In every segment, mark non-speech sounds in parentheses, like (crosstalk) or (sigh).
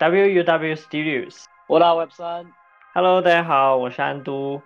WUW Studios。我打 Web 三。Hello，大家好，我是安都。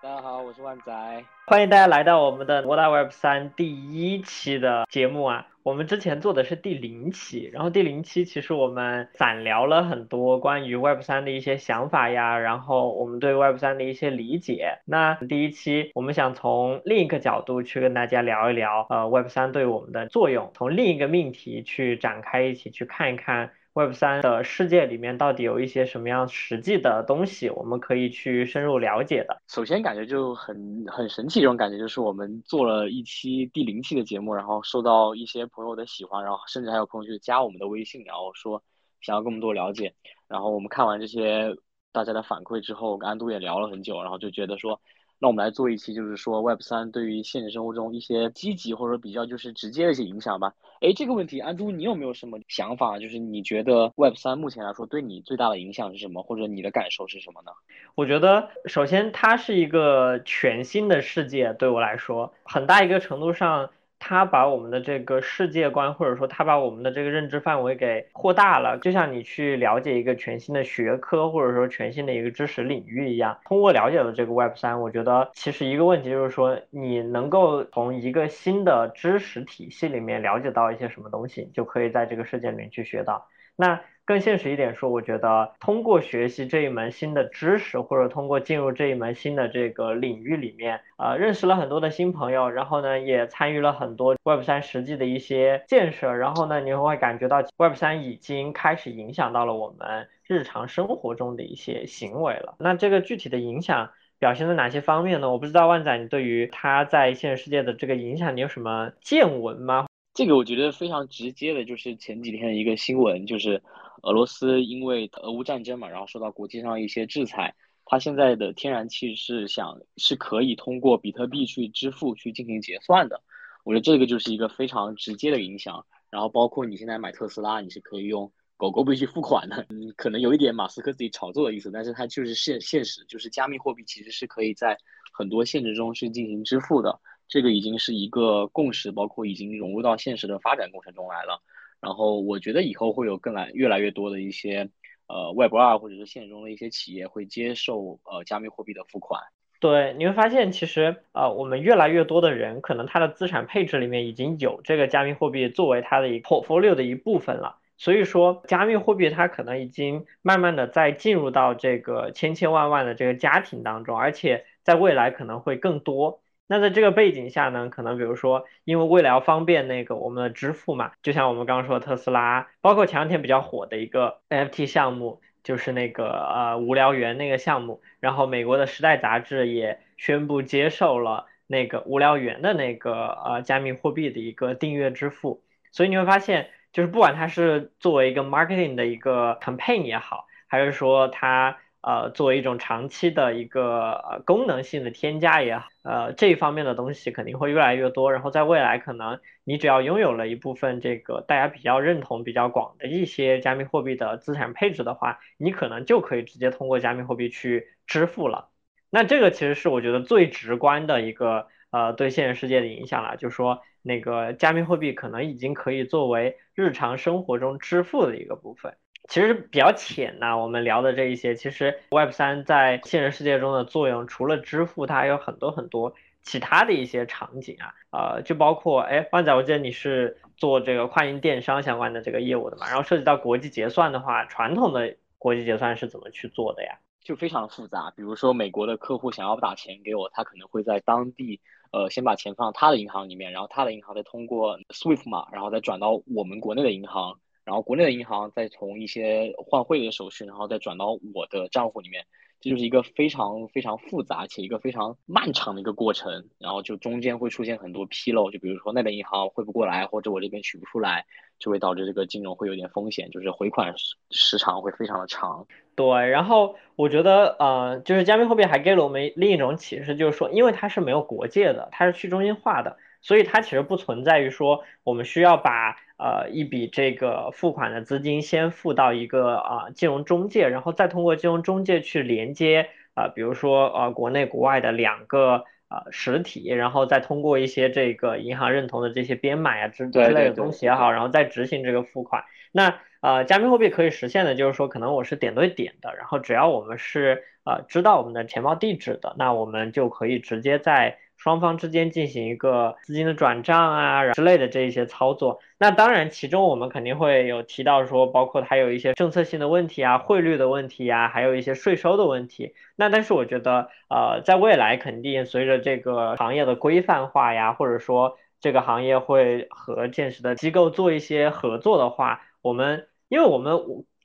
大家好，我是万仔。欢迎大家来到我们的我打 Web 三第一期的节目啊。我们之前做的是第零期，然后第零期其实我们散聊了很多关于 Web 三的一些想法呀，然后我们对 Web 三的一些理解。那第一期我们想从另一个角度去跟大家聊一聊，呃，Web 三对我们的作用，从另一个命题去展开，一起去看一看。Web 三的世界里面到底有一些什么样实际的东西，我们可以去深入了解的。首先感觉就很很神奇，这种感觉就是我们做了一期第零期的节目，然后受到一些朋友的喜欢，然后甚至还有朋友去加我们的微信，然后说想要更多了解。然后我们看完这些大家的反馈之后，跟安都也聊了很久，然后就觉得说。那我们来做一期，就是说 Web 三对于现实生活中一些积极或者比较就是直接的一些影响吧。哎，这个问题，安都你有没有什么想法？就是你觉得 Web 三目前来说对你最大的影响是什么，或者你的感受是什么呢？我觉得首先它是一个全新的世界，对我来说，很大一个程度上。他把我们的这个世界观，或者说他把我们的这个认知范围给扩大了，就像你去了解一个全新的学科，或者说全新的一个知识领域一样。通过了解了这个 Web 三，我觉得其实一个问题就是说，你能够从一个新的知识体系里面了解到一些什么东西，就可以在这个世界里面去学到。那更现实一点说，我觉得通过学习这一门新的知识，或者通过进入这一门新的这个领域里面，呃，认识了很多的新朋友，然后呢，也参与了很多 Web 三实际的一些建设，然后呢，你会感觉到 Web 三已经开始影响到了我们日常生活中的一些行为了。那这个具体的影响表现在哪些方面呢？我不知道万仔，你对于它在现实世界的这个影响，你有什么见闻吗？这个我觉得非常直接的，就是前几天一个新闻，就是俄罗斯因为俄乌战争嘛，然后受到国际上一些制裁，它现在的天然气是想是可以通过比特币去支付去进行结算的。我觉得这个就是一个非常直接的影响。然后包括你现在买特斯拉，你是可以用狗狗币去付款的。嗯，可能有一点马斯克自己炒作的意思，但是它就是现现实，就是加密货币其实是可以在很多限制中是进行支付的。这个已经是一个共识，包括已经融入到现实的发展过程中来了。然后我觉得以后会有更来越来越多的一些呃 Web 二或者是现实中的一些企业会接受呃加密货币的付款。对，你会发现其实呃我们越来越多的人可能他的资产配置里面已经有这个加密货币作为他的一个 portfolio 的一部分了。所以说加密货币它可能已经慢慢的在进入到这个千千万万的这个家庭当中，而且在未来可能会更多。那在这个背景下呢，可能比如说，因为为了要方便那个我们的支付嘛，就像我们刚刚说的特斯拉，包括前两天比较火的一个 NFT 项目，就是那个呃无聊猿那个项目，然后美国的时代杂志也宣布接受了那个无聊猿的那个呃加密货币的一个订阅支付，所以你会发现，就是不管它是作为一个 marketing 的一个 campaign 也好，还是说它。呃，作为一种长期的一个呃功能性的添加也好，呃这一方面的东西肯定会越来越多。然后在未来，可能你只要拥有了一部分这个大家比较认同、比较广的一些加密货币的资产配置的话，你可能就可以直接通过加密货币去支付了。那这个其实是我觉得最直观的一个呃对现实世界的影响了，就是说那个加密货币可能已经可以作为日常生活中支付的一个部分。其实比较浅呐，我们聊的这一些，其实 Web 三在现实世界中的作用，除了支付，它还有很多很多其他的一些场景啊，呃，就包括，哎，万仔，我记得你是做这个跨境电商相关的这个业务的嘛，然后涉及到国际结算的话，传统的国际结算是怎么去做的呀？就非常复杂，比如说美国的客户想要打钱给我，他可能会在当地，呃，先把钱放到他的银行里面，然后他的银行再通过 Swift 码，然后再转到我们国内的银行。然后国内的银行再从一些换汇的手续，然后再转到我的账户里面，这就是一个非常非常复杂且一个非常漫长的一个过程。然后就中间会出现很多纰漏，就比如说那边银行汇不过来，或者我这边取不出来，就会导致这个金融会有点风险，就是回款时时长会非常的长。对，然后我觉得呃，就是加密货币还给了我们另一种启示，就是说，因为它是没有国界的，它是去中心化的，所以它其实不存在于说我们需要把。呃，一笔这个付款的资金先付到一个啊金融中介，然后再通过金融中介去连接啊，比如说呃国内国外的两个呃实体，然后再通过一些这个银行认同的这些编码呀之之类的东西也好，然后再执行这个付款。那呃，加密货币可以实现的，就是说可能我是点对点的，然后只要我们是呃知道我们的钱包地址的，那我们就可以直接在。双方之间进行一个资金的转账啊之类的这一些操作，那当然其中我们肯定会有提到说，包括它有一些政策性的问题啊、汇率的问题啊，还有一些税收的问题。那但是我觉得，呃，在未来肯定随着这个行业的规范化呀，或者说这个行业会和建实的机构做一些合作的话，我们因为我们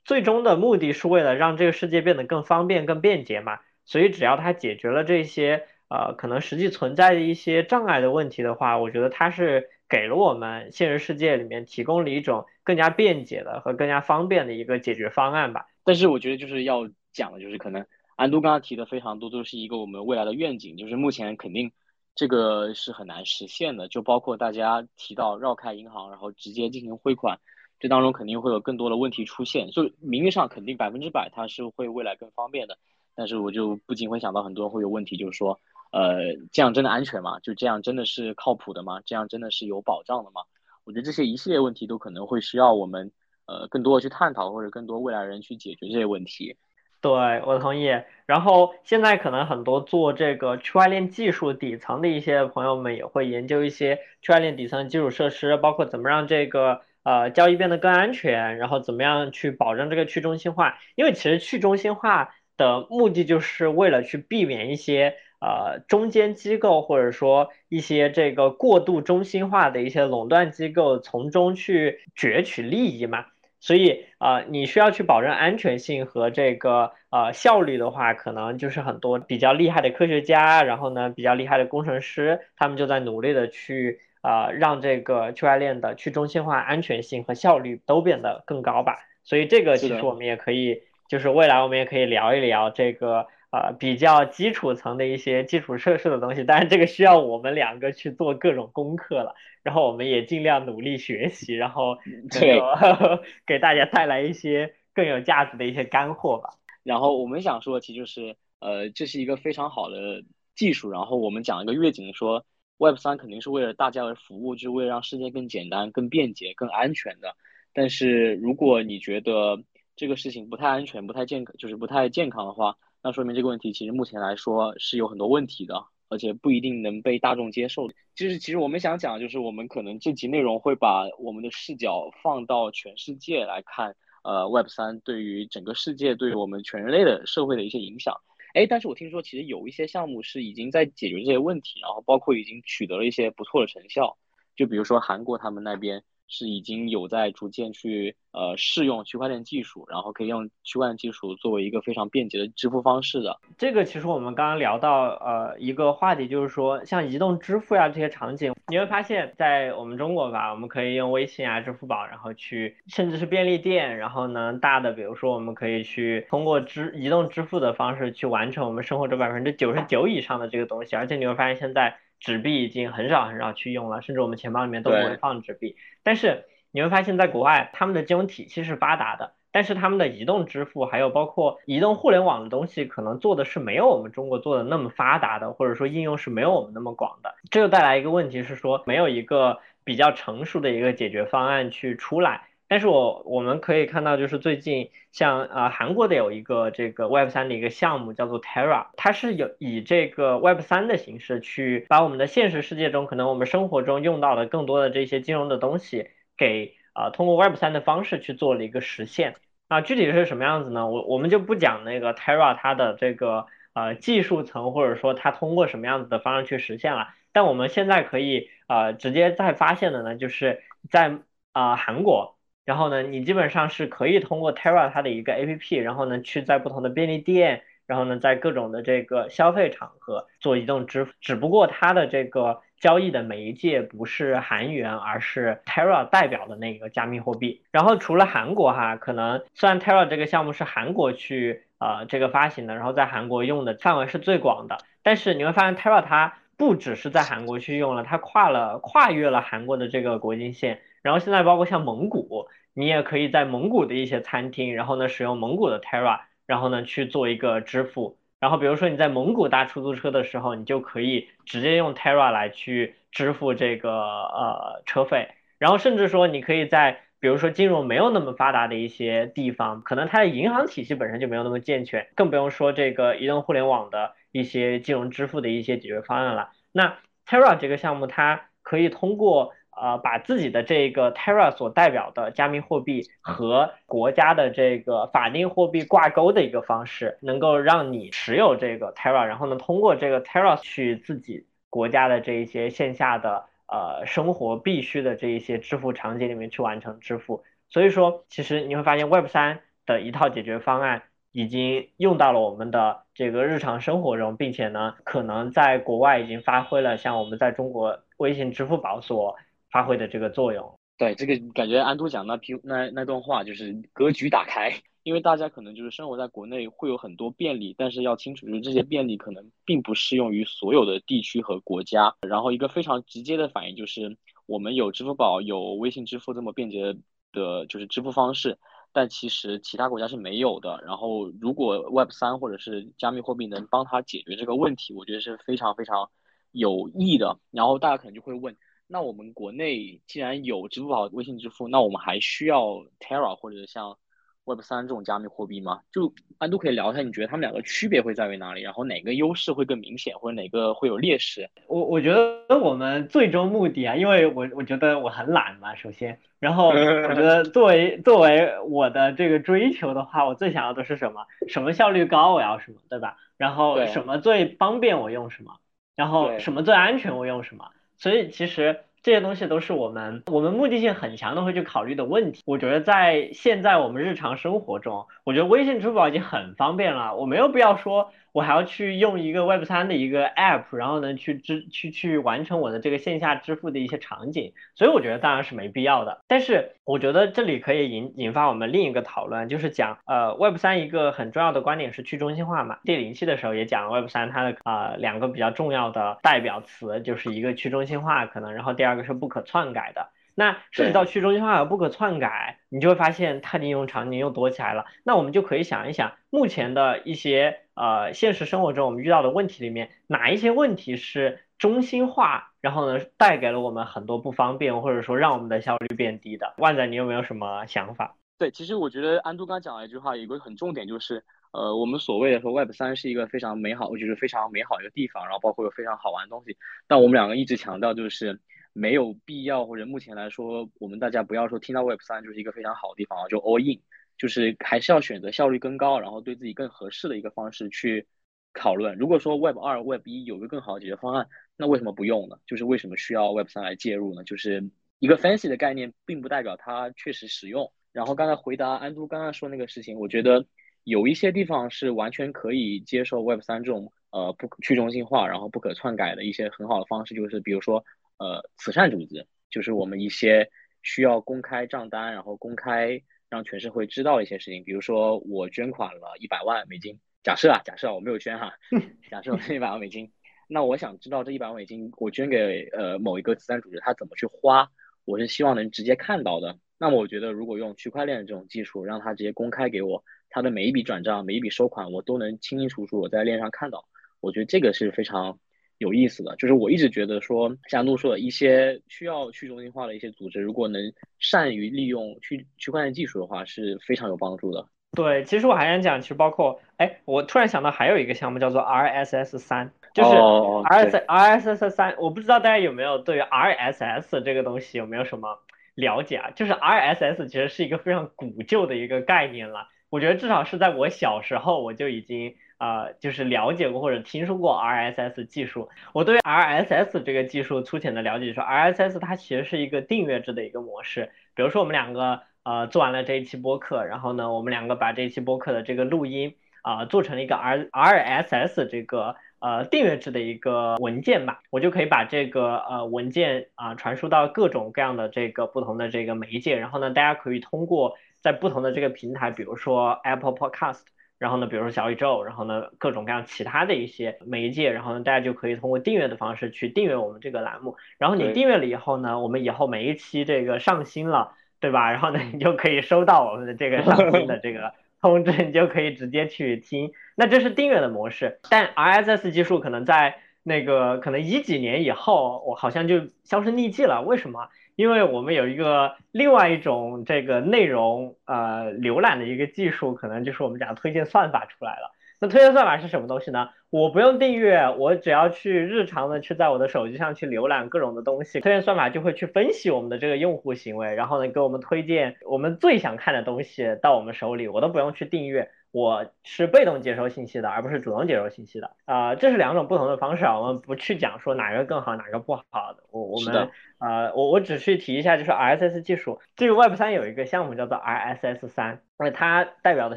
最终的目的是为了让这个世界变得更方便、更便捷嘛，所以只要它解决了这些。呃，可能实际存在的一些障碍的问题的话，我觉得它是给了我们现实世界里面提供了一种更加便捷的和更加方便的一个解决方案吧。但是我觉得就是要讲的就是可能安都刚刚提的非常多，都是一个我们未来的愿景，就是目前肯定这个是很难实现的。就包括大家提到绕开银行，然后直接进行汇款，这当中肯定会有更多的问题出现。就名义上肯定百分之百它是会未来更方便的，但是我就不仅会想到很多人会有问题，就是说。呃，这样真的安全吗？就这样真的是靠谱的吗？这样真的是有保障的吗？我觉得这些一系列问题都可能会需要我们呃更多的去探讨，或者更多未来人去解决这些问题。对我同意。然后现在可能很多做这个区块链技术底层的一些朋友们也会研究一些区块链底层基础设施，包括怎么让这个呃交易变得更安全，然后怎么样去保证这个去中心化。因为其实去中心化的目的就是为了去避免一些。呃，中间机构或者说一些这个过度中心化的一些垄断机构从中去攫取利益嘛，所以啊，你需要去保证安全性和这个呃效率的话，可能就是很多比较厉害的科学家，然后呢比较厉害的工程师，他们就在努力的去啊让这个区块链的去中心化安全性和效率都变得更高吧。所以这个其实我们也可以，就是未来我们也可以聊一聊这个。啊，比较基础层的一些基础设施的东西，当然这个需要我们两个去做各种功课了，然后我们也尽量努力学习，然后对 (laughs) 给大家带来一些更有价值的一些干货吧。然后我们想说，其实就是，呃，这是一个非常好的技术。然后我们讲一个愿景，说 Web 三肯定是为了大家而服务，就是为了让世界更简单、更便捷、更安全的。但是如果你觉得这个事情不太安全、不太健康，就是不太健康的话，那说明这个问题其实目前来说是有很多问题的，而且不一定能被大众接受。就是其实我们想讲，就是我们可能这集内容会把我们的视角放到全世界来看，呃，Web 三对于整个世界、对于我们全人类的社会的一些影响。哎，但是我听说其实有一些项目是已经在解决这些问题，然后包括已经取得了一些不错的成效，就比如说韩国他们那边。是已经有在逐渐去呃试用区块链技术，然后可以用区块链技术作为一个非常便捷的支付方式的。这个其实我们刚刚聊到呃一个话题，就是说像移动支付呀这些场景，你会发现在我们中国吧，我们可以用微信啊、支付宝，然后去甚至是便利店，然后呢大的比如说我们可以去通过支移动支付的方式去完成我们生活中百分之九十九以上的这个东西，而且你会发现现在。纸币已经很少很少去用了，甚至我们钱包里面都不会放纸币。但是你会发现在国外，他们的金融体系是发达的，但是他们的移动支付还有包括移动互联网的东西，可能做的是没有我们中国做的那么发达的，或者说应用是没有我们那么广的。这就带来一个问题是说，没有一个比较成熟的一个解决方案去出来。但是我我们可以看到，就是最近像呃韩国的有一个这个 Web 三的一个项目叫做 Terra，它是有以这个 Web 三的形式去把我们的现实世界中可能我们生活中用到的更多的这些金融的东西，给啊通过 Web 三的方式去做了一个实现。啊，具体是什么样子呢？我我们就不讲那个 Terra 它的这个呃技术层，或者说它通过什么样子的方式去实现了。但我们现在可以呃直接在发现的呢，就是在啊韩国。然后呢，你基本上是可以通过 Terra 它的一个 APP，然后呢去在不同的便利店，然后呢在各种的这个消费场合做移动支付，只不过它的这个交易的媒介不是韩元，而是 Terra 代表的那个加密货币。然后除了韩国哈，可能虽然 Terra 这个项目是韩国去呃这个发行的，然后在韩国用的范围是最广的，但是你会发现 Terra 它不只是在韩国去用了，它跨了跨越了韩国的这个国境线。然后现在包括像蒙古，你也可以在蒙古的一些餐厅，然后呢使用蒙古的 Terra，然后呢去做一个支付。然后比如说你在蒙古搭出租车的时候，你就可以直接用 Terra 来去支付这个呃车费。然后甚至说你可以在比如说金融没有那么发达的一些地方，可能它的银行体系本身就没有那么健全，更不用说这个移动互联网的一些金融支付的一些解决方案了。那 Terra 这个项目，它可以通过呃把自己的这个 Terra 所代表的加密货币和国家的这个法定货币挂钩的一个方式，能够让你持有这个 Terra，然后呢通过这个 Terra 去自己国家的这一些线下的。呃，生活必须的这一些支付场景里面去完成支付，所以说其实你会发现 Web 三的一套解决方案已经用到了我们的这个日常生活中，并且呢，可能在国外已经发挥了像我们在中国微信、支付宝所发挥的这个作用。对，这个感觉安都讲那批那那段话就是格局打开。因为大家可能就是生活在国内会有很多便利，但是要清楚，就是这些便利可能并不适用于所有的地区和国家。然后一个非常直接的反应就是，我们有支付宝、有微信支付这么便捷的，就是支付方式，但其实其他国家是没有的。然后如果 Web 三或者是加密货币能帮他解决这个问题，我觉得是非常非常有益的。然后大家可能就会问，那我们国内既然有支付宝、微信支付，那我们还需要 Terra 或者像？Web 三这种加密货币吗？就安都可以聊一下，你觉得他们两个区别会在于哪里？然后哪个优势会更明显，或者哪个会有劣势？我我觉得我们最终目的啊，因为我我觉得我很懒嘛，首先，然后我觉得作为作为我的这个追求的话，我最想要的是什么？什么效率高我要什么，对吧？然后什么最方便我用什么，然后什么最安全我用什么。所以其实。这些东西都是我们我们目的性很强的会去考虑的问题。我觉得在现在我们日常生活中，我觉得微信、支付宝已经很方便了，我没有必要说。我还要去用一个 Web 三的一个 App，然后呢去支去去完成我的这个线下支付的一些场景，所以我觉得当然是没必要的。但是我觉得这里可以引引发我们另一个讨论，就是讲呃 Web 三一个很重要的观点是去中心化嘛。第零期的时候也讲了 Web 三它的啊两个比较重要的代表词，就是一个去中心化可能，然后第二个是不可篡改的。那涉及到去中心化和不可篡改，你就会发现它的应用场景又多起来了。那我们就可以想一想，目前的一些呃现实生活中我们遇到的问题里面，哪一些问题是中心化，然后呢带给了我们很多不方便，或者说让我们的效率变低的？万仔，你有没有什么想法？对，其实我觉得安都刚讲了一句话，有个很重点就是，呃，我们所谓的说 Web 三是一个非常美好，我觉得非常美好一个地方，然后包括有非常好玩的东西，但我们两个一直强调就是。没有必要，或者目前来说，我们大家不要说听到 Web 三就是一个非常好的地方啊，就 all in，就是还是要选择效率更高，然后对自己更合适的一个方式去讨论。如果说 Web 二、Web 一有个更好的解决方案，那为什么不用呢？就是为什么需要 Web 三来介入呢？就是一个 fancy 的概念，并不代表它确实实用。然后刚才回答安都刚刚说那个事情，我觉得有一些地方是完全可以接受 Web 三这种呃不去中心化，然后不可篡改的一些很好的方式，就是比如说。呃，慈善组织就是我们一些需要公开账单，然后公开让全社会知道一些事情。比如说，我捐款了一百万美金，假设啊，假设我没有捐哈，(laughs) 假设我捐一百万美金，那我想知道这一百万美金我捐给呃某一个慈善组织，他怎么去花，我是希望能直接看到的。那么我觉得，如果用区块链这种技术，让他直接公开给我他的每一笔转账、每一笔收款，我都能清清楚楚我在链上看到，我觉得这个是非常。有意思的就是，我一直觉得说，像陆说的一些需要去中心化的一些组织，如果能善于利用区区块链技术的话，是非常有帮助的。对，其实我还想讲，其实包括，哎，我突然想到还有一个项目叫做 RSS 三，就是 RSS RSS 三，我不知道大家有没有对于 RSS 这个东西有没有什么了解啊？就是 RSS 其实是一个非常古旧的一个概念了，我觉得至少是在我小时候我就已经。呃，就是了解过或者听说过 RSS 技术。我对 RSS 这个技术粗浅的了解，说 RSS 它其实是一个订阅制的一个模式。比如说我们两个呃做完了这一期播客，然后呢，我们两个把这一期播客的这个录音啊做成了一个 R RSS 这个呃订阅制的一个文件吧，我就可以把这个呃文件啊传输到各种各样的这个不同的这个媒介，然后呢，大家可以通过在不同的这个平台，比如说 Apple Podcast。然后呢，比如说小宇宙，然后呢，各种各样其他的一些媒介，然后呢，大家就可以通过订阅的方式去订阅我们这个栏目。然后你订阅了以后呢，我们以后每一期这个上新了，对吧？然后呢，你就可以收到我们的这个上新的这个 (laughs) 通知，你就可以直接去听。那这是订阅的模式，但 RSS 技术可能在那个可能一几年以后，我好像就销声匿迹了。为什么？因为我们有一个另外一种这个内容呃浏览的一个技术，可能就是我们讲推荐算法出来了。那推荐算法是什么东西呢？我不用订阅，我只要去日常的去在我的手机上去浏览各种的东西，推荐算法就会去分析我们的这个用户行为，然后呢给我们推荐我们最想看的东西到我们手里，我都不用去订阅。我是被动接收信息的，而不是主动接收信息的啊，这是两种不同的方式啊。我们不去讲说哪个更好，哪个不好的。我我们呃，我我只去提一下，就是 RSS 技术，这个 Web 三有一个项目叫做 RSS 三，那它代表的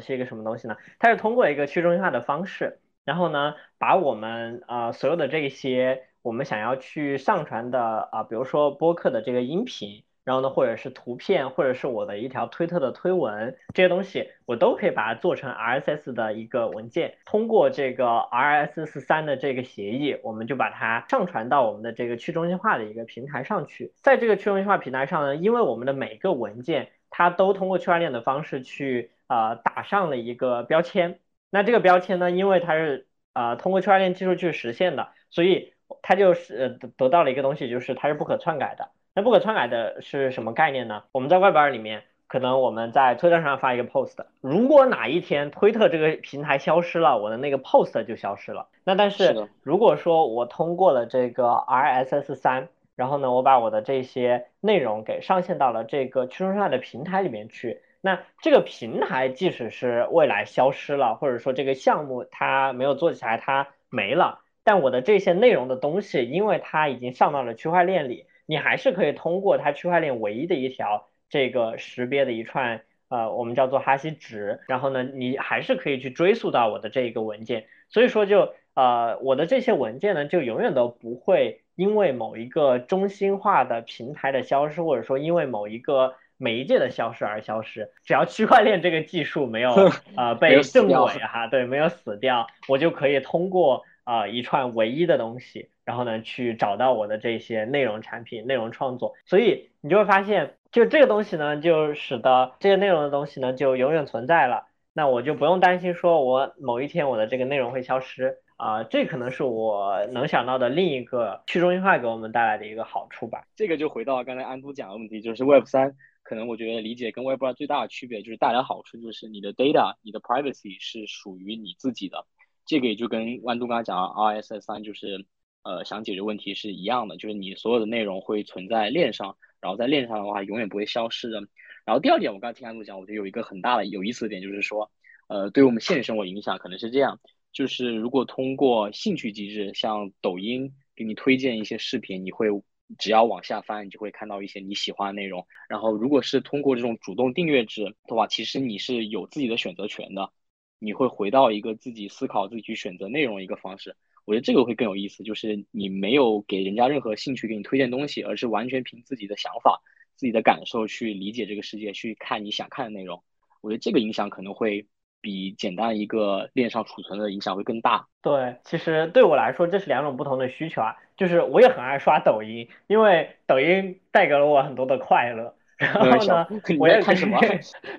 是一个什么东西呢？它是通过一个去中心化的方式，然后呢，把我们呃所有的这些我们想要去上传的啊，比如说播客的这个音频。然后呢，或者是图片，或者是我的一条推特的推文，这些东西我都可以把它做成 RSS 的一个文件，通过这个 RSS 三的这个协议，我们就把它上传到我们的这个去中心化的一个平台上去。在这个去中心化平台上呢，因为我们的每个文件它都通过区块链的方式去呃打上了一个标签，那这个标签呢，因为它是呃通过区块链技术去实现的，所以它就是得得到了一个东西，就是它是不可篡改的。那不可篡改的是什么概念呢？我们在外边里面，可能我们在推特上发一个 post，如果哪一天推特这个平台消失了，我的那个 post 就消失了。那但是如果说我通过了这个 RSS 三，然后呢，我把我的这些内容给上线到了这个去中心化的平台里面去，那这个平台即使是未来消失了，或者说这个项目它没有做起来，它没了，但我的这些内容的东西，因为它已经上到了区块链里。你还是可以通过它区块链唯一的一条这个识别的一串呃，我们叫做哈希值，然后呢，你还是可以去追溯到我的这一个文件。所以说就呃，我的这些文件呢，就永远都不会因为某一个中心化的平台的消失，或者说因为某一个媒介的消失而消失。只要区块链这个技术没有 (laughs) 呃被证伪哈，对，没有死掉，我就可以通过啊一串唯一的东西。然后呢，去找到我的这些内容产品、内容创作，所以你就会发现，就这个东西呢，就使得这些内容的东西呢，就永远存在了。那我就不用担心说我某一天我的这个内容会消失啊，这可能是我能想到的另一个去中心化给我们带来的一个好处吧。这个就回到刚才安都讲的问题，就是 Web 三可能我觉得理解跟 Web 二最大的区别就是带来好处，就是你的 data、你的 privacy 是属于你自己的。这个也就跟安都刚才讲的 RSS 三就是。呃，想解决问题是一样的，就是你所有的内容会存在链上，然后在链上的话永远不会消失的。然后第二点，我刚才听安陆讲，我觉得有一个很大的有意思的点，就是说，呃，对我们现实生活影响可能是这样，就是如果通过兴趣机制，像抖音给你推荐一些视频，你会只要往下翻，你就会看到一些你喜欢的内容。然后如果是通过这种主动订阅制的话，其实你是有自己的选择权的，你会回到一个自己思考、自己去选择内容一个方式。我觉得这个会更有意思，就是你没有给人家任何兴趣给你推荐东西，而是完全凭自己的想法、自己的感受去理解这个世界，去看你想看的内容。我觉得这个影响可能会比简单一个链上储存的影响会更大。对，其实对我来说这是两种不同的需求啊。就是我也很爱刷抖音，因为抖音带给了我很多的快乐。然后呢，我也看什么？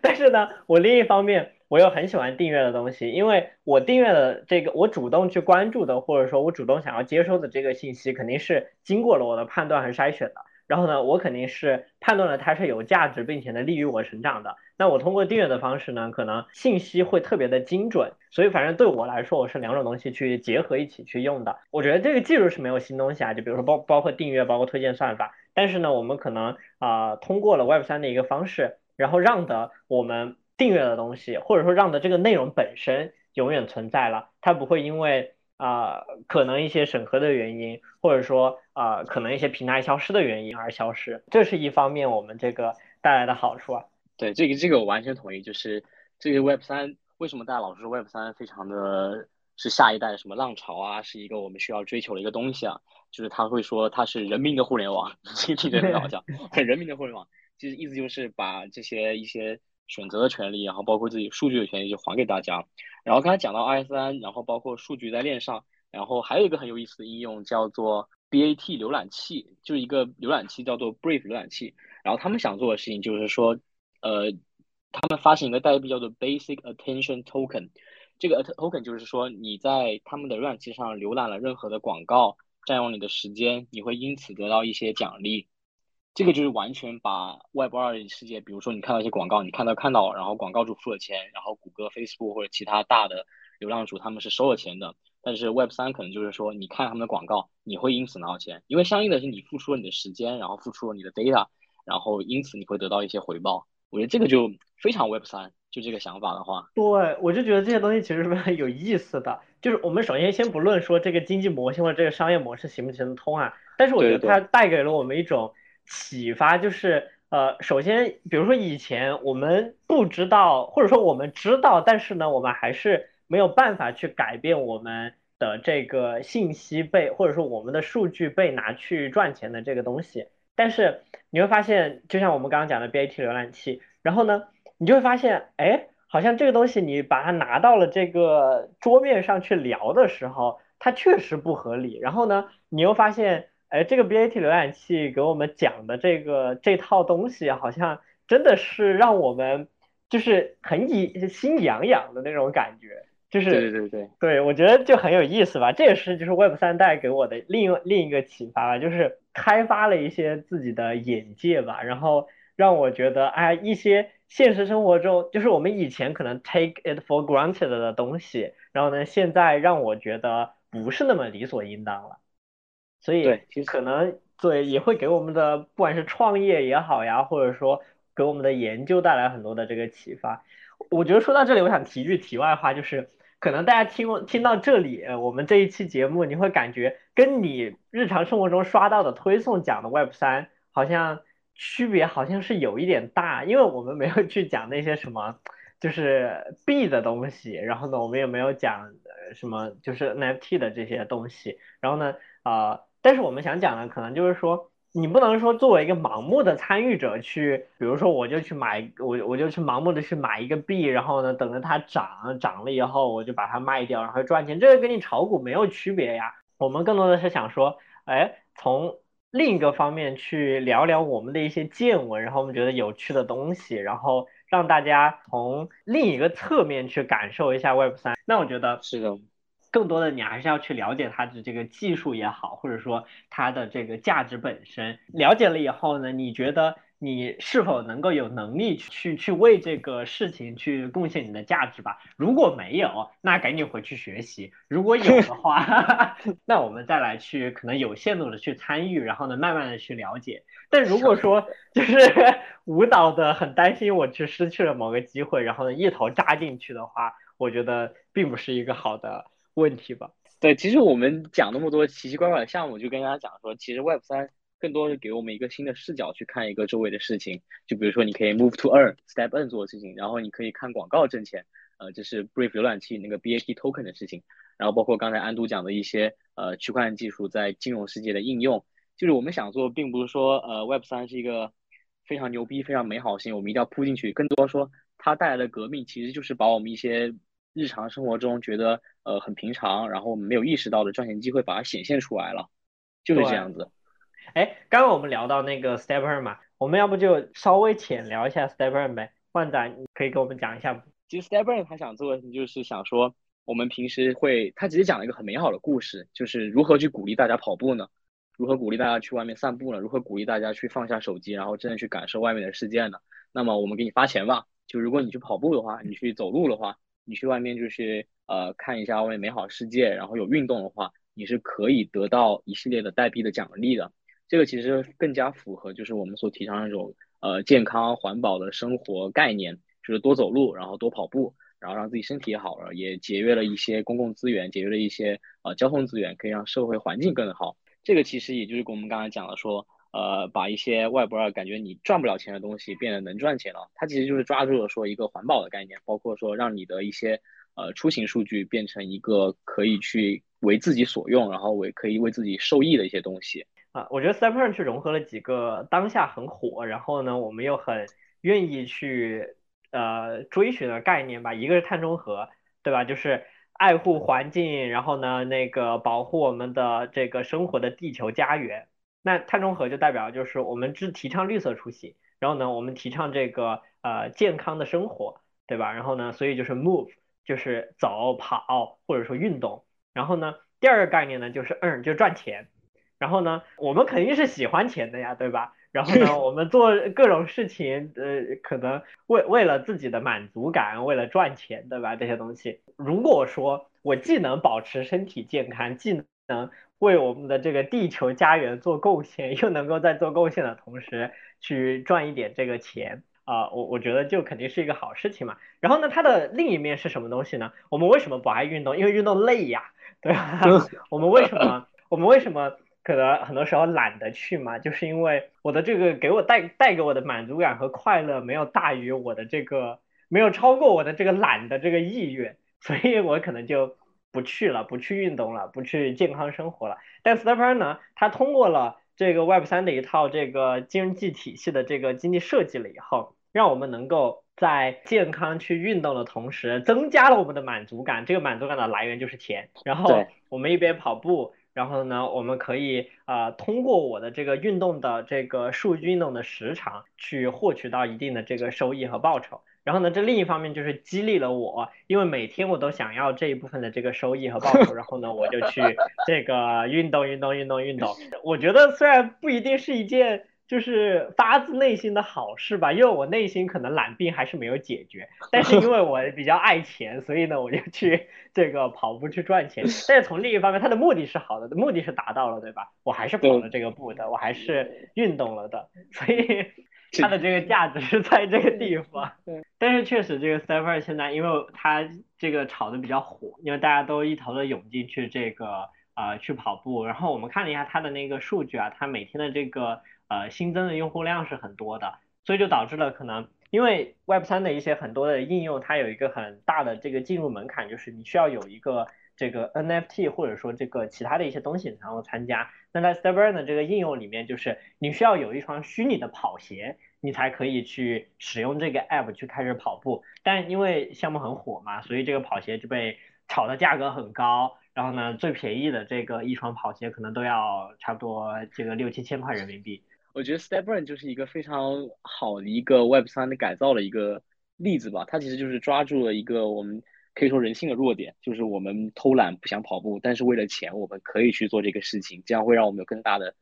但是呢，我另一方面。我又很喜欢订阅的东西，因为我订阅的这个，我主动去关注的，或者说我主动想要接收的这个信息，肯定是经过了我的判断和筛选的。然后呢，我肯定是判断了它是有价值，并且呢利于我成长的。那我通过订阅的方式呢，可能信息会特别的精准。所以反正对我来说，我是两种东西去结合一起去用的。我觉得这个技术是没有新东西啊，就比如说包包括订阅，包括推荐算法。但是呢，我们可能啊通过了 Web 三的一个方式，然后让的我们。订阅的东西，或者说让的这个内容本身永远存在了，它不会因为啊可能一些审核的原因，或者说啊可能一些平台消失的原因而消失，这是一方面我们这个带来的好处啊。对，这个这个我完全同意，就是这个 Web 三为什么大家老是说 Web 三非常的是下一代的什么浪潮啊，是一个我们需要追求的一个东西啊，就是他会说它是人民的互联网，听起来很好笑，人民的互联网，其实意思就是把这些一些。选择的权利，然后包括自己数据的权利就还给大家。然后刚才讲到 RSS，然后包括数据在链上，然后还有一个很有意思的应用叫做 BAT 浏览器，就是一个浏览器叫做 Brave 浏览器。然后他们想做的事情就是说，呃，他们发行一个代币叫做 Basic Attention Token。这个 atoken 就是说你在他们的浏览器上浏览了任何的广告，占用你的时间，你会因此得到一些奖励。这个就是完全把 Web 二的世界，比如说你看到一些广告，你看到看到，然后广告主付了钱，然后谷歌、Facebook 或者其他大的流量主他们是收了钱的。但是 Web 三可能就是说，你看他们的广告，你会因此拿到钱，因为相应的是你付出了你的时间，然后付出了你的 data，然后因此你会得到一些回报。我觉得这个就非常 Web 三，就这个想法的话，对我就觉得这些东西其实是非常有意思的。就是我们首先先不论说这个经济模型或者这个商业模式行不行得通啊，但是我觉得它带给了我们一种启发，就是呃，首先比如说以前我们不知道，或者说我们知道，但是呢，我们还是没有办法去改变我们的这个信息被或者说我们的数据被拿去赚钱的这个东西。但是你会发现，就像我们刚刚讲的 BAT 浏览器，然后呢，你就会发现，哎。好像这个东西你把它拿到了这个桌面上去聊的时候，它确实不合理。然后呢，你又发现，哎，这个 BAT 浏览器给我们讲的这个这套东西，好像真的是让我们就是很以心痒痒的那种感觉。就是对对对对，我觉得就很有意思吧。这也是就是 Web 三代给我的另另一个启发吧，就是开发了一些自己的眼界吧，然后让我觉得，哎，一些。现实生活中，就是我们以前可能 take it for granted 的东西，然后呢，现在让我觉得不是那么理所应当了。所以，可能对也会给我们的不管是创业也好呀，或者说给我们的研究带来很多的这个启发。我觉得说到这里，我想提句题外话，就是可能大家听听到这里，我们这一期节目，你会感觉跟你日常生活中刷到的推送讲的 Web 三好像。区别好像是有一点大，因为我们没有去讲那些什么就是币的东西，然后呢，我们也没有讲呃什么就是 NFT 的这些东西，然后呢，啊，但是我们想讲的可能就是说，你不能说作为一个盲目的参与者去，比如说我就去买，我我就去盲目的去买一个币，然后呢，等着它涨，涨了以后我就把它卖掉，然后赚钱，这个跟你炒股没有区别呀。我们更多的是想说，哎，从另一个方面去聊聊我们的一些见闻，然后我们觉得有趣的东西，然后让大家从另一个侧面去感受一下 Web 三。那我觉得是的，更多的你还是要去了解它的这个技术也好，或者说它的这个价值本身。了解了以后呢，你觉得？你是否能够有能力去去为这个事情去贡献你的价值吧？如果没有，那赶紧回去学习；如果有的话，(laughs) 那我们再来去可能有限度的去参与，然后呢，慢慢的去了解。但如果说就是 (laughs) 舞蹈的很担心我去失去了某个机会，然后呢一头扎进去的话，我觉得并不是一个好的问题吧？对，其实我们讲那么多奇奇怪怪的项目，就跟大家讲说，其实 Web 三。更多是给我们一个新的视角去看一个周围的事情，就比如说你可以 move to earn step N 做的事情，然后你可以看广告挣钱，呃，这是 Brave 浏览器那个 BAT token 的事情，然后包括刚才安都讲的一些呃区块链技术在金融世界的应用，就是我们想做，并不是说呃 Web 三是一个非常牛逼、非常美好性，我们一定要扑进去，更多说它带来的革命其实就是把我们一些日常生活中觉得呃很平常，然后我们没有意识到的赚钱机会，把它显现出来了，就是这样子。哎，刚刚我们聊到那个 Stepper 嘛，我们要不就稍微浅聊一下 Stepper 呗？焕仔，你可以给我们讲一下其实 Stepper 他想做的就是想说，我们平时会，他其实讲了一个很美好的故事，就是如何去鼓励大家跑步呢？如何鼓励大家去外面散步呢？如何鼓励大家去放下手机，然后真的去感受外面的世界呢？那么我们给你发钱吧，就如果你去跑步的话，你去走路的话，你去外面就是呃看一下外面美好世界，然后有运动的话，你是可以得到一系列的代币的奖励的。这个其实更加符合，就是我们所提倡那种呃健康环保的生活概念，就是多走路，然后多跑步，然后让自己身体也好了，也节约了一些公共资源，节约了一些呃交通资源，可以让社会环境更好。这个其实也就是跟我们刚才讲的说，呃，把一些外部二感觉你赚不了钱的东西变得能赚钱了。它其实就是抓住了说一个环保的概念，包括说让你的一些呃出行数据变成一个可以去为自己所用，然后为可以为自己受益的一些东西。啊，我觉得 Stepper 去融合了几个当下很火，然后呢，我们又很愿意去呃追寻的概念吧。一个是碳中和，对吧？就是爱护环境，然后呢，那个保护我们的这个生活的地球家园。那碳中和就代表就是我们只提倡绿色出行，然后呢，我们提倡这个呃健康的生活，对吧？然后呢，所以就是 move，就是走、跑或者说运动。然后呢，第二个概念呢就是 earn，就赚钱。然后呢，我们肯定是喜欢钱的呀，对吧？然后呢，我们做各种事情，呃，可能为为了自己的满足感，为了赚钱，对吧？这些东西，如果说我既能保持身体健康，既能为我们的这个地球家园做贡献，又能够在做贡献的同时去赚一点这个钱啊，我我觉得就肯定是一个好事情嘛。然后呢，它的另一面是什么东西呢？我们为什么不爱运动？因为运动累呀，对吧？(laughs) 我们为什么？我们为什么？可能很多时候懒得去嘛，就是因为我的这个给我带带给我的满足感和快乐没有大于我的这个没有超过我的这个懒的这个意愿，所以我可能就不去了，不去运动了，不去健康生活了。但 Stepper 呢，他通过了这个 Web 三的一套这个经济体系的这个经济设计了以后，让我们能够在健康去运动的同时，增加了我们的满足感。这个满足感的来源就是钱，然后我们一边跑步。然后呢，我们可以啊通过我的这个运动的这个数据运动的时长去获取到一定的这个收益和报酬。然后呢，这另一方面就是激励了我，因为每天我都想要这一部分的这个收益和报酬，然后呢，我就去 (laughs) 这个运动运动运动运动。我觉得虽然不一定是一件。就是发自内心的好事吧，因为我内心可能懒病还是没有解决，但是因为我比较爱钱，所以呢，我就去这个跑步去赚钱。(laughs) 但是从另一方面，它的目的是好的，目的是达到了，对吧？我还是跑了这个步的，我还是运动了的，所以 (laughs) 它的这个价值是在这个地方。但是确实，这个 Stepper 现在因为它这个炒的比较火，因为大家都一头的涌进去这个呃去跑步，然后我们看了一下它的那个数据啊，它每天的这个。呃，新增的用户量是很多的，所以就导致了可能因为 Web 三的一些很多的应用，它有一个很大的这个进入门槛，就是你需要有一个这个 NFT 或者说这个其他的一些东西然后参加。那在 Stepper 的这个应用里面，就是你需要有一双虚拟的跑鞋，你才可以去使用这个 App 去开始跑步。但因为项目很火嘛，所以这个跑鞋就被炒的价格很高。然后呢，最便宜的这个一双跑鞋可能都要差不多这个六七千块人民币。我觉得 Stepburn 就是一个非常好的一个 Web 三的改造的一个例子吧。它其实就是抓住了一个我们可以说人性的弱点，就是我们偷懒不想跑步，但是为了钱我们可以去做这个事情，这样会让我们有更大的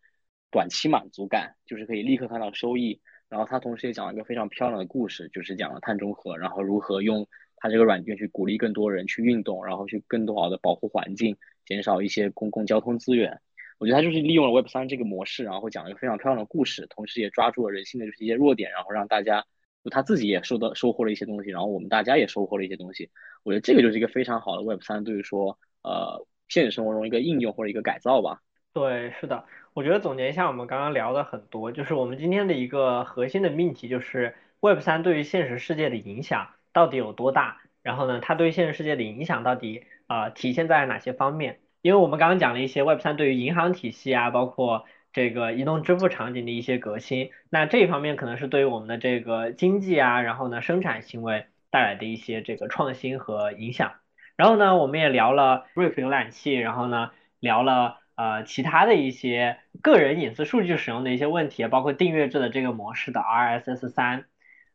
短期满足感，就是可以立刻看到收益。然后它同时也讲了一个非常漂亮的故事，就是讲了碳中和，然后如何用它这个软件去鼓励更多人去运动，然后去更多好的保护环境，减少一些公共交通资源。我觉得他就是利用了 Web 三这个模式，然后讲了一个非常漂亮的故事，同时也抓住了人性的就是一些弱点，然后让大家他自己也收到收获了一些东西，然后我们大家也收获了一些东西。我觉得这个就是一个非常好的 Web 三，对于说呃现实生活中一个应用或者一个改造吧。对，是的，我觉得总结一下我们刚刚聊的很多，就是我们今天的一个核心的命题就是 Web 三对于现实世界的影响到底有多大，然后呢，它对现实世界的影响到底啊体现在哪些方面？因为我们刚刚讲了一些 Web 三对于银行体系啊，包括这个移动支付场景的一些革新，那这一方面可能是对于我们的这个经济啊，然后呢生产行为带来的一些这个创新和影响。然后呢，我们也聊了 Brave 浏览器，然后呢聊了呃其他的一些个人隐私数据使用的一些问题，包括订阅制的这个模式的 RSS 三。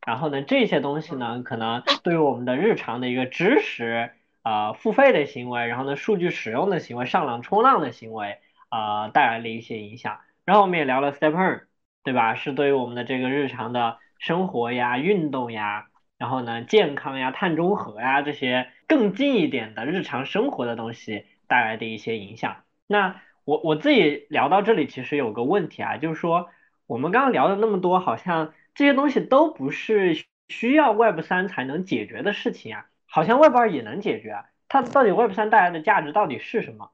然后呢这些东西呢，可能对于我们的日常的一个知识。啊，付费的行为，然后呢，数据使用的行为，上浪冲浪的行为，啊，带来了一些影响。然后我们也聊了 Stepper，对吧？是对于我们的这个日常的生活呀、运动呀，然后呢，健康呀、碳中和呀这些更近一点的日常生活的东西带来的一些影响。那我我自己聊到这里，其实有个问题啊，就是说我们刚刚聊了那么多，好像这些东西都不是需要 Web 三才能解决的事情啊。好像 Web 二也能解决啊，它到底 Web 三带来的价值到底是什么？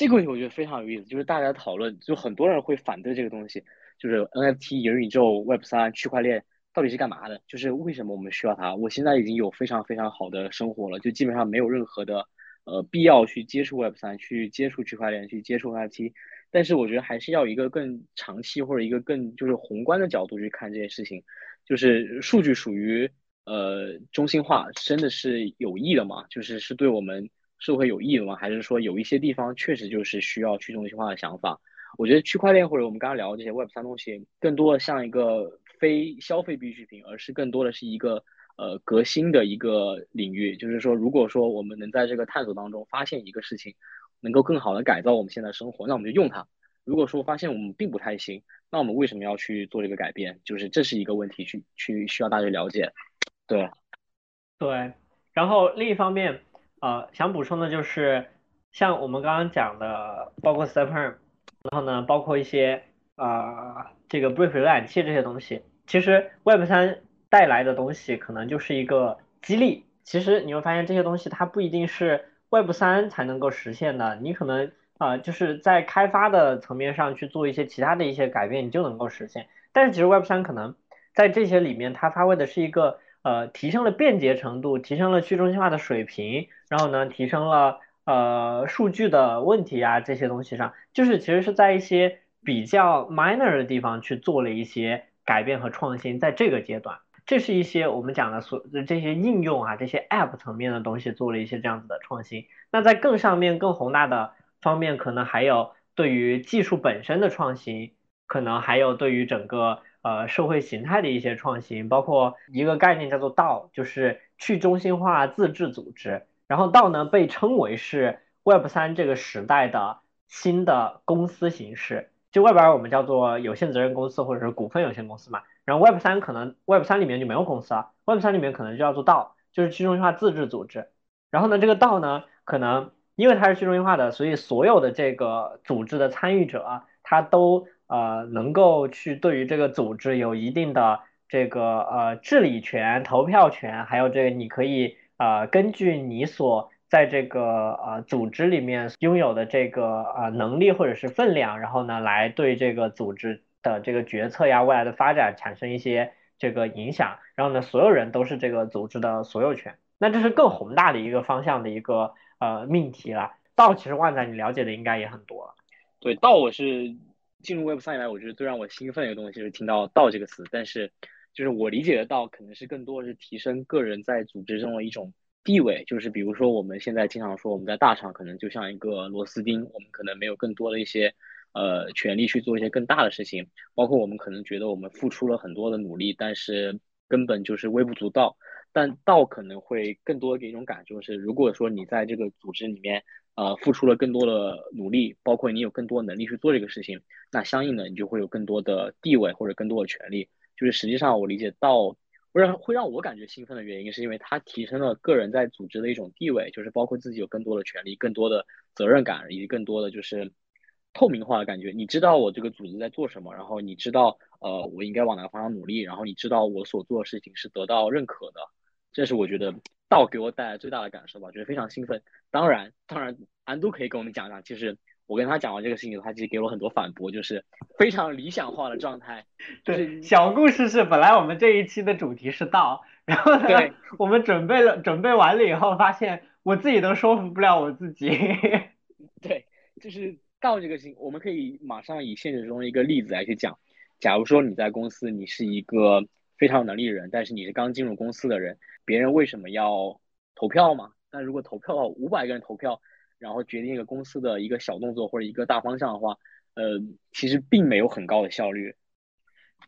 这个问题我觉得非常有意思，就是大家讨论，就很多人会反对这个东西，就是 NFT 元宇宙 Web 三区块链到底是干嘛的？就是为什么我们需要它？我现在已经有非常非常好的生活了，就基本上没有任何的呃必要去接触 Web 三，去接触区块链，去接触 NFT。但是我觉得还是要一个更长期或者一个更就是宏观的角度去看这件事情，就是数据属于。呃，中心化真的是有益的吗？就是是对我们社会有意义吗？还是说有一些地方确实就是需要去中心化的想法？我觉得区块链或者我们刚刚聊的这些 Web 三东西，更多的像一个非消费必需品，而是更多的是一个呃革新的一个领域。就是说，如果说我们能在这个探索当中发现一个事情，能够更好的改造我们现在生活，那我们就用它。如果说发现我们并不太行，那我们为什么要去做这个改变？就是这是一个问题，去去需要大家了解。对，对。然后另一方面，呃，想补充的就是，像我们刚刚讲的，包括 Step，然后呢，包括一些啊这个 Brief 浏览器这些东西，其实 Web 三带来的东西可能就是一个激励。其实你会发现这些东西它不一定是 Web 三才能够实现的，你可能。啊，就是在开发的层面上去做一些其他的一些改变，你就能够实现。但是其实 Web 三可能在这些里面，它发挥的是一个呃，提升了便捷程度，提升了去中心化的水平，然后呢，提升了呃数据的问题啊这些东西上，就是其实是在一些比较 minor 的地方去做了一些改变和创新。在这个阶段，这是一些我们讲的所这些应用啊，这些 app 层面的东西做了一些这样子的创新。那在更上面、更宏大的。方面可能还有对于技术本身的创新，可能还有对于整个呃社会形态的一些创新，包括一个概念叫做道，就是去中心化自治组织。然后道呢被称为是 Web 三这个时代的新的公司形式，就外边我们叫做有限责任公司或者是股份有限公司嘛。然后 Web 三可能 Web 三里面就没有公司啊，Web 三里面可能就叫做道，就是去中心化自治组织。然后呢这个道呢可能。因为它是去中心化的，所以所有的这个组织的参与者，啊他都呃能够去对于这个组织有一定的这个呃治理权、投票权，还有这个你可以呃根据你所在这个呃组织里面拥有的这个呃能力或者是分量，然后呢来对这个组织的这个决策呀、未来的发展产生一些这个影响，然后呢所有人都是这个组织的所有权。那这是更宏大的一个方向的一个。呃，命题了。道其实万载你了解的应该也很多了。对，道我是进入 Web 三以来，我觉得最让我兴奋的一个东西就是听到道这个词。但是，就是我理解的道，可能是更多是提升个人在组织中的一种地位。就是比如说，我们现在经常说我们在大厂可能就像一个螺丝钉，我们可能没有更多的一些呃权利去做一些更大的事情。包括我们可能觉得我们付出了很多的努力，但是根本就是微不足道。但道可能会更多给一种感受是，如果说你在这个组织里面，呃，付出了更多的努力，包括你有更多能力去做这个事情，那相应的你就会有更多的地位或者更多的权利。就是实际上我理解道，会让会让我感觉兴奋的原因，是因为它提升了个人在组织的一种地位，就是包括自己有更多的权利、更多的责任感，以及更多的就是透明化的感觉。你知道我这个组织在做什么，然后你知道，呃，我应该往哪个方向努力，然后你知道我所做的事情是得到认可的。这是我觉得道给我带来最大的感受吧，觉得非常兴奋。当然，当然，安都可以跟我们讲讲。其实我跟他讲完这个事情，他其实给我很多反驳，就是非常理想化的状态。对，小故事是，本来我们这一期的主题是道，然后呢，我们准备了，准备完了以后，发现我自己都说服不了我自己。(laughs) 对，就是道这个事情，我们可以马上以现实中的一个例子来去讲。假如说你在公司，你是一个。非常有能力的人，但是你是刚进入公司的人，别人为什么要投票嘛？那如果投票五百个人投票，然后决定一个公司的一个小动作或者一个大方向的话，呃，其实并没有很高的效率。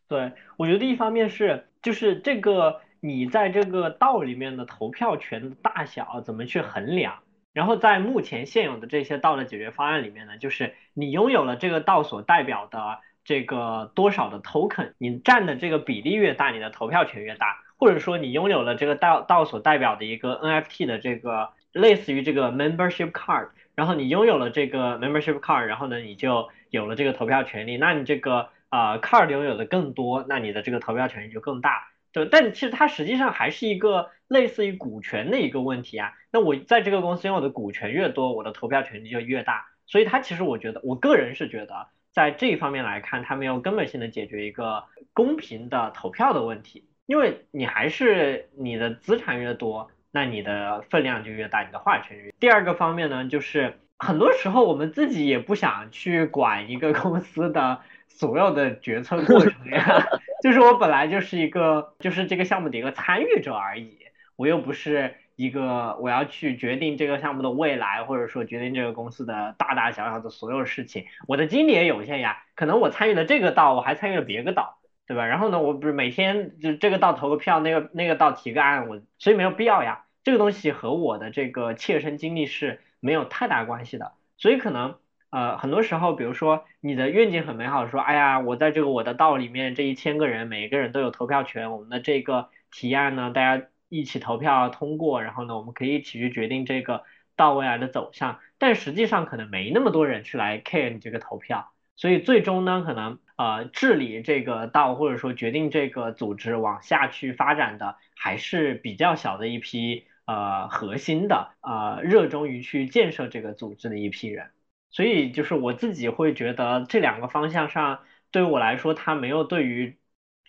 对，我觉得一方面是就是这个你在这个道里面的投票权的大小怎么去衡量？然后在目前现有的这些道的解决方案里面呢，就是你拥有了这个道所代表的。这个多少的 token，你占的这个比例越大，你的投票权越大，或者说你拥有了这个道道所代表的一个 NFT 的这个类似于这个 membership card，然后你拥有了这个 membership card，然后呢你就有了这个投票权利，那你这个啊 card 拥有的更多，那你的这个投票权利就更大，对，但其实它实际上还是一个类似于股权的一个问题啊，那我在这个公司拥有的股权越多，我的投票权利就越大，所以它其实我觉得，我个人是觉得。在这一方面来看，它没有根本性的解决一个公平的投票的问题，因为你还是你的资产越多，那你的分量就越大，你的话语权越。第二个方面呢，就是很多时候我们自己也不想去管一个公司的所有的决策过程呀，(laughs) 就是我本来就是一个就是这个项目的一个参与者而已，我又不是。一个我要去决定这个项目的未来，或者说决定这个公司的大大小小的所有事情，我的精力也有限呀。可能我参与了这个道，我还参与了别个道，对吧？然后呢，我不是每天就这个到投个票，那个那个到提个案，我所以没有必要呀。这个东西和我的这个切身经历是没有太大关系的。所以可能呃，很多时候，比如说你的愿景很美好，说，哎呀，我在这个我的道里面，这一千个人，每一个人都有投票权，我们的这个提案呢，大家一起投票通过，然后呢，我们可以一起去决定这个道未来的走向。但实际上可能没那么多人去来 care 你这个投票，所以最终呢，可能呃治理这个道或者说决定这个组织往下去发展的，还是比较小的一批呃核心的呃热衷于去建设这个组织的一批人。所以就是我自己会觉得这两个方向上，对于我来说，它没有对于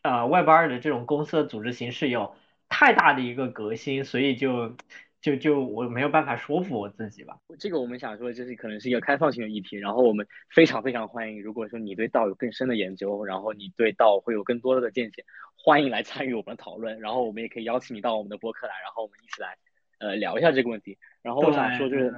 呃 Web 二的这种公司的组织形式有太大的一个革新，所以就就就我没有办法说服我自己吧。这个我们想说，就是可能是一个开放性的议题，然后我们非常非常欢迎，如果说你对道有更深的研究，然后你对道会有更多的见解，欢迎来参与我们的讨论，然后我们也可以邀请你到我们的播客来，然后我们一起来呃聊一下这个问题。然后我想说就是。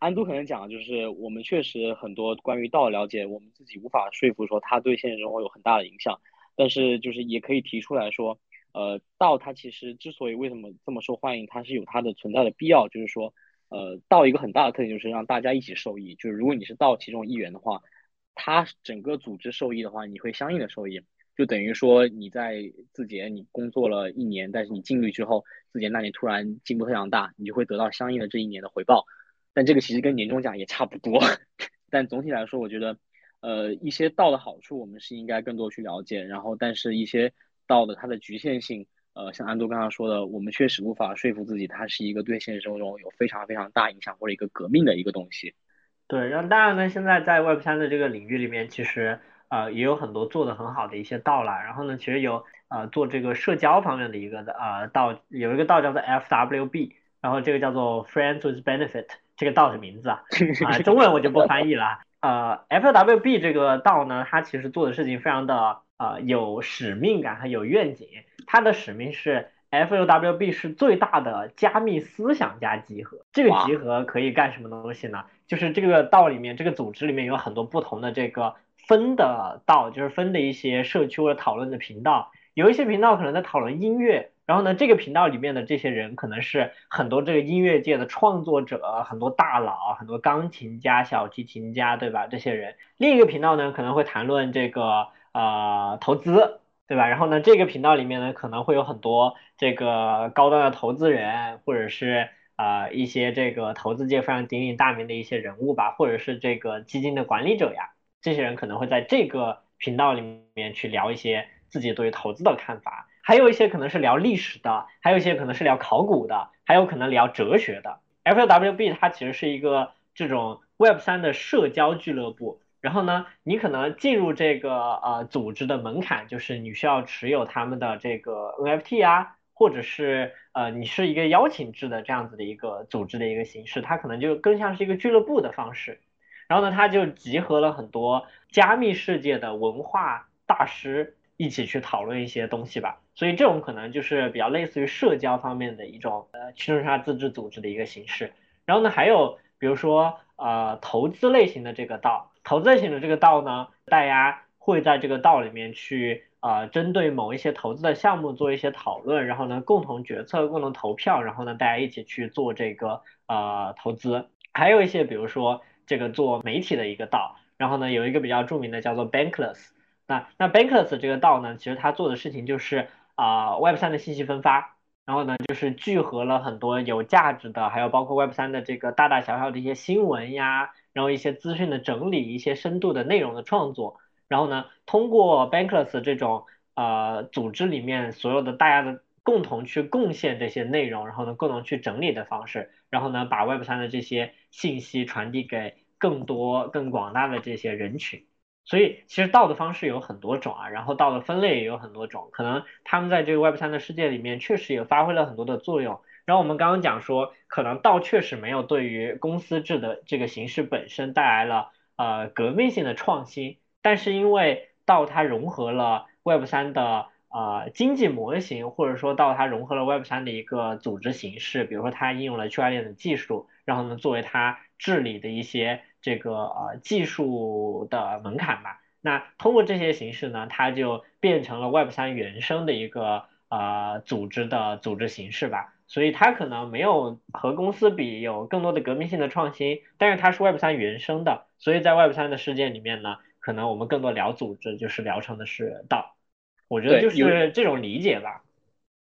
安都可能讲，就是我们确实很多关于道的了解，我们自己无法说服说它对现实生活有很大的影响，但是就是也可以提出来说，呃，道它其实之所以为什么这么受欢迎，它是有它的存在的必要，就是说，呃，道一个很大的特点就是让大家一起受益，就是如果你是道其中一员的话，它整个组织受益的话，你会相应的受益，就等于说你在字节你工作了一年，但是你进去之后，字节那里突然进步非常大，你就会得到相应的这一年的回报。但这个其实跟年终奖也差不多，(laughs) 但总体来说，我觉得，呃，一些道的好处我们是应该更多去了解，然后，但是一些道的它的局限性，呃，像安多刚刚说的，我们确实无法说服自己它是一个对现实生活中有非常非常大影响或者一个革命的一个东西。对，然后当然呢，现在在 Web 三的这个领域里面，其实呃也有很多做的很好的一些道了，然后呢，其实有呃做这个社交方面的一个的呃道，有一个道叫做 FWB，然后这个叫做 Friends with Benefit。这个道的名字啊，(laughs) 啊，中文我就不翻译了。呃，FWB 这个道呢，它其实做的事情非常的呃有使命感和有愿景。它的使命是 FUWB 是最大的加密思想家集合。这个集合可以干什么东西呢？就是这个道里面，这个组织里面有很多不同的这个分的道，就是分的一些社区或者讨论的频道。有一些频道可能在讨论音乐。然后呢，这个频道里面的这些人可能是很多这个音乐界的创作者，很多大佬，很多钢琴家、小提琴家，对吧？这些人。另一个频道呢，可能会谈论这个呃投资，对吧？然后呢，这个频道里面呢，可能会有很多这个高端的投资人，或者是呃一些这个投资界非常鼎鼎大名的一些人物吧，或者是这个基金的管理者呀，这些人可能会在这个频道里面去聊一些自己对于投资的看法。还有一些可能是聊历史的，还有一些可能是聊考古的，还有可能聊哲学的。FWB 它其实是一个这种 Web 三的社交俱乐部。然后呢，你可能进入这个呃组织的门槛就是你需要持有他们的这个 NFT 啊，或者是呃你是一个邀请制的这样子的一个组织的一个形式，它可能就更像是一个俱乐部的方式。然后呢，它就集合了很多加密世界的文化大师。一起去讨论一些东西吧，所以这种可能就是比较类似于社交方面的一种呃去中心化自治组织的一个形式。然后呢，还有比如说呃投资类型的这个道，投资类型的这个道呢，大家会在这个道里面去呃针对某一些投资的项目做一些讨论，然后呢共同决策、共同投票，然后呢大家一起去做这个呃投资。还有一些比如说这个做媒体的一个道，然后呢有一个比较著名的叫做 Bankless。那那 Bankless 这个道呢，其实它做的事情就是啊 Web 三的信息分发，然后呢就是聚合了很多有价值的，还有包括 Web 三的这个大大小小的一些新闻呀，然后一些资讯的整理，一些深度的内容的创作，然后呢通过 Bankless 这种呃组织里面所有的大家的共同去贡献这些内容，然后呢共同去整理的方式，然后呢把 Web 三的这些信息传递给更多更广大的这些人群。所以其实道的方式有很多种啊，然后道的分类也有很多种，可能他们在这个 Web 三的世界里面确实也发挥了很多的作用。然后我们刚刚讲说，可能道确实没有对于公司制的这个形式本身带来了呃革命性的创新，但是因为道它融合了 Web 三的呃经济模型，或者说道它融合了 Web 三的一个组织形式，比如说它应用了区块链的技术，然后呢作为它治理的一些。这个呃技术的门槛吧，那通过这些形式呢，它就变成了 Web 三原生的一个呃组织的组织形式吧。所以它可能没有和公司比有更多的革命性的创新，但是它是 Web 三原生的，所以在 Web 三的世界里面呢，可能我们更多聊组织，就是聊成的是道，我觉得就是这种理解吧。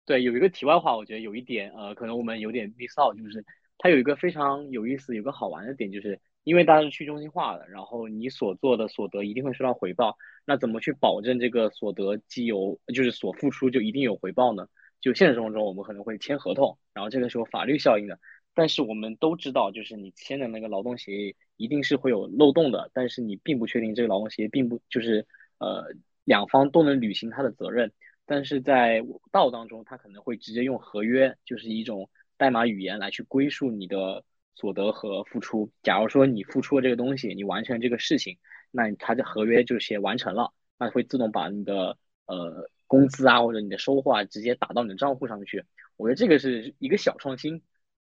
对，有一个题外话，我觉得有一点呃，可能我们有点 miss out，就是它有一个非常有意思、有个好玩的点，就是因为大家是去中心化的，然后你所做的所得一定会收到回报，那怎么去保证这个所得既有就是所付出就一定有回报呢？就现实生活中，我们可能会签合同，然后这个是有法律效应的。但是我们都知道，就是你签的那个劳动协议一定是会有漏洞的。但是你并不确定这个劳动协议并不就是呃两方都能履行他的责任。但是在道当中，他可能会直接用合约，就是一种代码语言来去归属你的所得和付出。假如说你付出了这个东西，你完成这个事情，那他的合约就写完成了，那会自动把你的呃。工资啊，或者你的收获啊，直接打到你的账户上去。我觉得这个是一个小创新，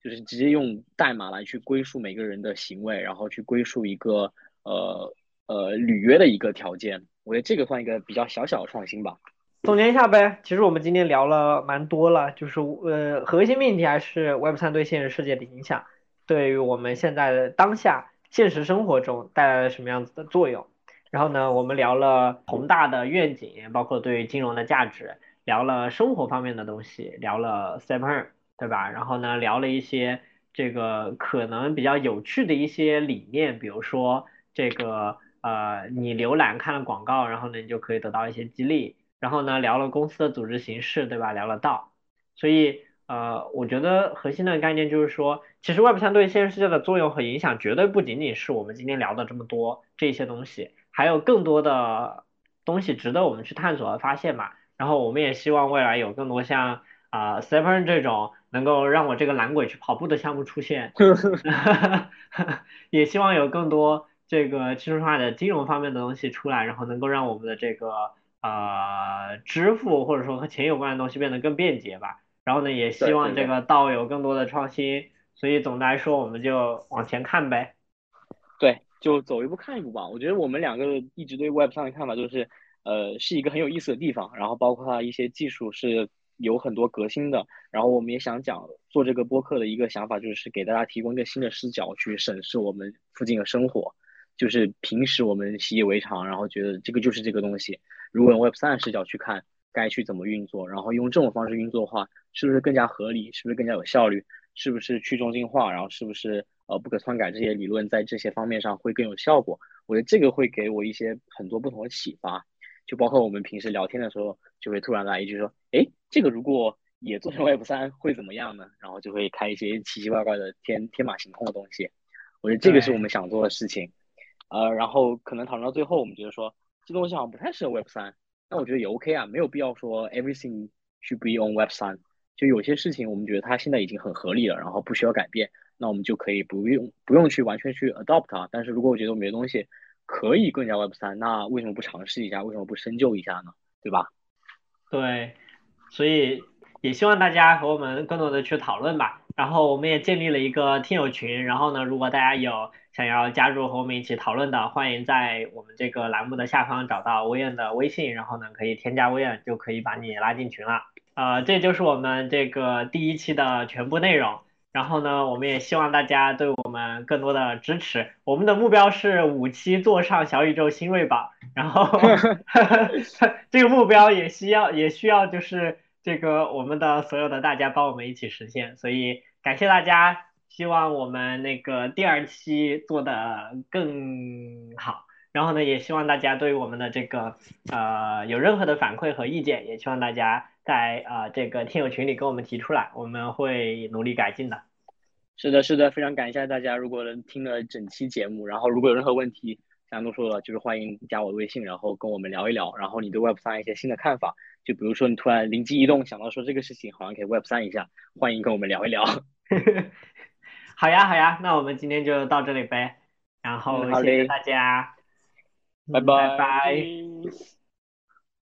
就是直接用代码来去归属每个人的行为，然后去归属一个呃呃履约的一个条件。我觉得这个算一个比较小小的创新吧。总结一下呗，其实我们今天聊了蛮多了，就是呃核心命题还是 Web 三对现实世界的影响，对于我们现在的当下现实生活中带来了什么样子的作用。然后呢，我们聊了宏大的愿景，包括对金融的价值，聊了生活方面的东西，聊了 Step 对吧？然后呢，聊了一些这个可能比较有趣的一些理念，比如说这个呃，你浏览看了广告，然后呢，你就可以得到一些激励。然后呢，聊了公司的组织形式，对吧？聊了道。所以呃，我觉得核心的概念就是说，其实 Web 三对现实世界的作用和影响，绝对不仅仅是我们今天聊的这么多这些东西。还有更多的东西值得我们去探索和发现嘛？然后我们也希望未来有更多像啊 Seven 这种能够让我这个懒鬼去跑步的项目出现 (laughs) (laughs) 也希望有更多这个技术化的金融方面的东西出来，然后能够让我们的这个呃支付或者说和钱有关的东西变得更便捷吧。然后呢，也希望这个道有更多的创新。所以总的来说，我们就往前看呗。对。就走一步看一步吧。我觉得我们两个一直对 Web 三的看法就是，呃，是一个很有意思的地方。然后包括它一些技术是有很多革新的。然后我们也想讲做这个播客的一个想法，就是给大家提供一个新的视角去审视我们附近的生活。就是平时我们习以为常，然后觉得这个就是这个东西。如果用 Web 三的视角去看，该去怎么运作？然后用这种方式运作的话，是不是更加合理？是不是更加有效率？是不是去中心化？然后是不是？呃，不可篡改这些理论在这些方面上会更有效果。我觉得这个会给我一些很多不同的启发，就包括我们平时聊天的时候，就会突然来一句说，哎，这个如果也做成 Web 三会怎么样呢？然后就会开一些奇奇怪怪的天天马行空的东西。我觉得这个是我们想做的事情。呃，然后可能讨论到最后，我们觉得说这东西好像不太适合 Web 三，那我觉得也 OK 啊，没有必要说 everything should be on Web 三。就有些事情我们觉得它现在已经很合理了，然后不需要改变。那我们就可以不用不用去完全去 adopt 它，但是如果我觉得我们的东西可以更加 Web 三，那为什么不尝试一下？为什么不深究一下呢？对吧？对，所以也希望大家和我们更多的去讨论吧。然后我们也建立了一个听友群，然后呢，如果大家有想要加入和我们一起讨论的，欢迎在我们这个栏目的下方找到威恩的微信，然后呢可以添加威恩，就可以把你拉进群了。呃，这就是我们这个第一期的全部内容。然后呢，我们也希望大家对我们更多的支持。我们的目标是五期坐上小宇宙新锐榜，然后 (laughs) (laughs) 这个目标也需要也需要就是这个我们的所有的大家帮我们一起实现。所以感谢大家，希望我们那个第二期做的更好。然后呢，也希望大家对于我们的这个呃有任何的反馈和意见，也希望大家。在呃，这个听友群里跟我们提出来，我们会努力改进的。是的，是的，非常感谢大家。如果能听了整期节目，然后如果有任何问题，像都说了，就是欢迎加我的微信，然后跟我们聊一聊。然后你对 Web 三一些新的看法，就比如说你突然灵机一动想到说这个事情好像可以 Web 三一下，欢迎跟我们聊一聊。(laughs) 好呀，好呀，那我们今天就到这里呗。然后谢谢大家，拜拜拜。